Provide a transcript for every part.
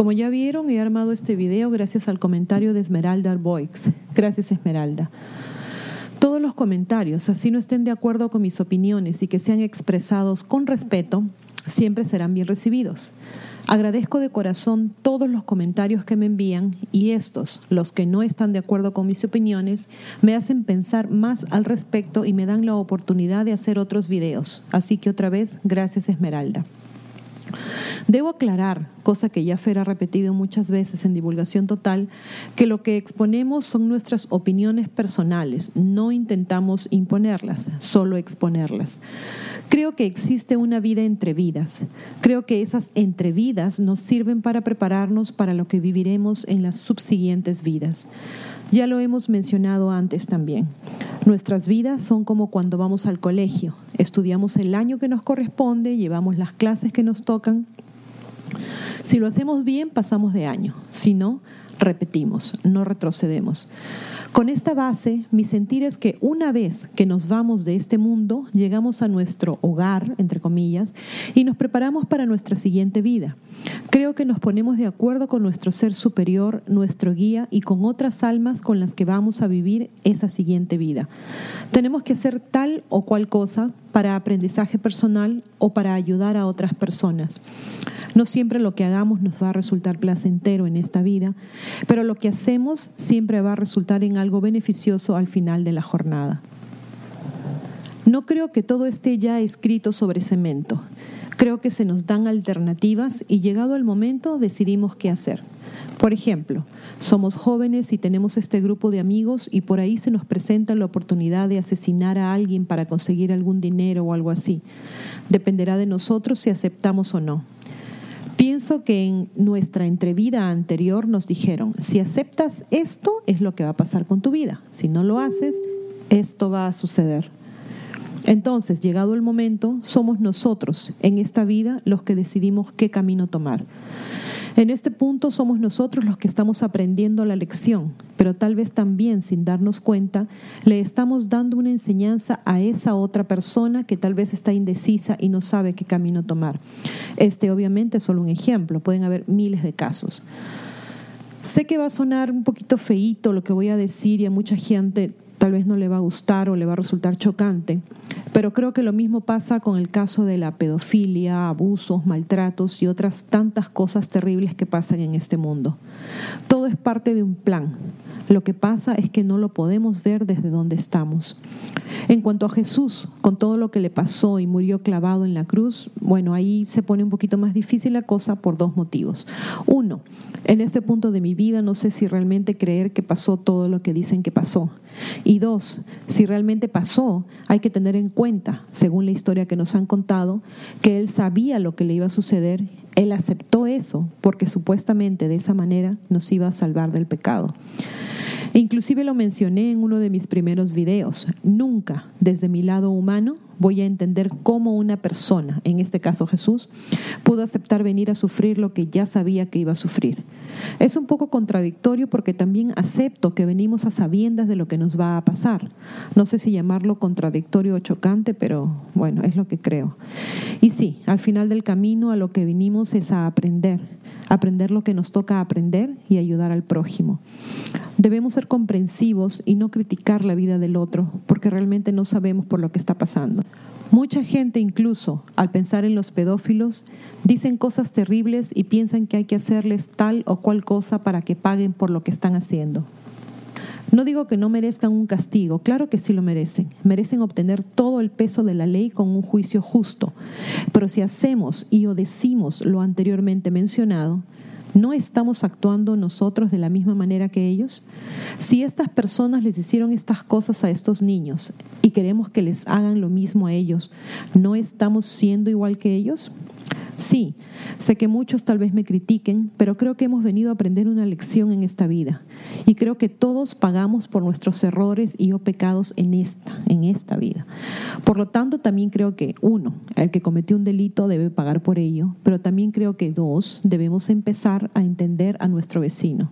Como ya vieron, he armado este video gracias al comentario de Esmeralda Boix. Gracias Esmeralda. Todos los comentarios, así no estén de acuerdo con mis opiniones y que sean expresados con respeto, siempre serán bien recibidos. Agradezco de corazón todos los comentarios que me envían y estos, los que no están de acuerdo con mis opiniones, me hacen pensar más al respecto y me dan la oportunidad de hacer otros videos. Así que otra vez, gracias Esmeralda. Debo aclarar, cosa que ya Fer ha repetido muchas veces en divulgación total, que lo que exponemos son nuestras opiniones personales, no intentamos imponerlas, solo exponerlas. Creo que existe una vida entre vidas. Creo que esas entrevidas nos sirven para prepararnos para lo que viviremos en las subsiguientes vidas. Ya lo hemos mencionado antes también. Nuestras vidas son como cuando vamos al colegio. Estudiamos el año que nos corresponde, llevamos las clases que nos tocan. Si lo hacemos bien, pasamos de año. Si no, repetimos, no retrocedemos. Con esta base, mi sentir es que una vez que nos vamos de este mundo, llegamos a nuestro hogar, entre comillas, y nos preparamos para nuestra siguiente vida. Creo que nos ponemos de acuerdo con nuestro ser superior, nuestro guía y con otras almas con las que vamos a vivir esa siguiente vida. Tenemos que hacer tal o cual cosa para aprendizaje personal o para ayudar a otras personas. No siempre lo que hagamos nos va a resultar placentero en esta vida, pero lo que hacemos siempre va a resultar en algo beneficioso al final de la jornada. No creo que todo esté ya escrito sobre cemento. Creo que se nos dan alternativas y llegado el momento decidimos qué hacer. Por ejemplo, somos jóvenes y tenemos este grupo de amigos y por ahí se nos presenta la oportunidad de asesinar a alguien para conseguir algún dinero o algo así. Dependerá de nosotros si aceptamos o no. Pienso que en nuestra entrevida anterior nos dijeron, si aceptas esto es lo que va a pasar con tu vida. Si no lo haces, esto va a suceder. Entonces, llegado el momento, somos nosotros en esta vida los que decidimos qué camino tomar. En este punto somos nosotros los que estamos aprendiendo la lección, pero tal vez también sin darnos cuenta le estamos dando una enseñanza a esa otra persona que tal vez está indecisa y no sabe qué camino tomar. Este obviamente es solo un ejemplo, pueden haber miles de casos. Sé que va a sonar un poquito feíto lo que voy a decir y a mucha gente tal vez no le va a gustar o le va a resultar chocante, pero creo que lo mismo pasa con el caso de la pedofilia, abusos, maltratos y otras tantas cosas terribles que pasan en este mundo. Todo es parte de un plan. Lo que pasa es que no lo podemos ver desde donde estamos. En cuanto a Jesús, con todo lo que le pasó y murió clavado en la cruz, bueno, ahí se pone un poquito más difícil la cosa por dos motivos. Uno, en este punto de mi vida no sé si realmente creer que pasó todo lo que dicen que pasó. Y dos, si realmente pasó, hay que tener en cuenta, según la historia que nos han contado, que él sabía lo que le iba a suceder, él aceptó eso porque supuestamente de esa manera nos iba a salvar del pecado. Inclusive lo mencioné en uno de mis primeros videos. Nunca, desde mi lado humano, voy a entender cómo una persona, en este caso Jesús, pudo aceptar venir a sufrir lo que ya sabía que iba a sufrir. Es un poco contradictorio porque también acepto que venimos a sabiendas de lo que nos va a pasar. No sé si llamarlo contradictorio o chocante, pero bueno, es lo que creo. Y sí, al final del camino a lo que vinimos es a aprender, aprender lo que nos toca aprender y ayudar al prójimo. Debemos ser comprensivos y no criticar la vida del otro, porque realmente no sabemos por lo que está pasando. Mucha gente incluso, al pensar en los pedófilos, dicen cosas terribles y piensan que hay que hacerles tal o cual cosa para que paguen por lo que están haciendo. No digo que no merezcan un castigo, claro que sí lo merecen. Merecen obtener todo el peso de la ley con un juicio justo. Pero si hacemos y o decimos lo anteriormente mencionado, ¿No estamos actuando nosotros de la misma manera que ellos? Si estas personas les hicieron estas cosas a estos niños y queremos que les hagan lo mismo a ellos, ¿no estamos siendo igual que ellos? Sí, sé que muchos tal vez me critiquen, pero creo que hemos venido a aprender una lección en esta vida. Y creo que todos pagamos por nuestros errores y o pecados en esta, en esta vida. Por lo tanto, también creo que uno, el que cometió un delito debe pagar por ello, pero también creo que dos, debemos empezar a entender a nuestro vecino.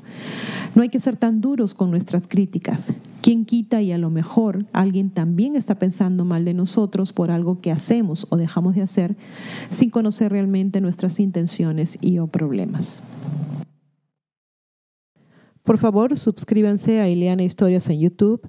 No hay que ser tan duros con nuestras críticas. ¿Quién quita y a lo mejor alguien también está pensando mal de nosotros por algo que hacemos o dejamos de hacer sin conocer realmente nuestras intenciones y o problemas? Por favor, suscríbanse a Ileana Historias en YouTube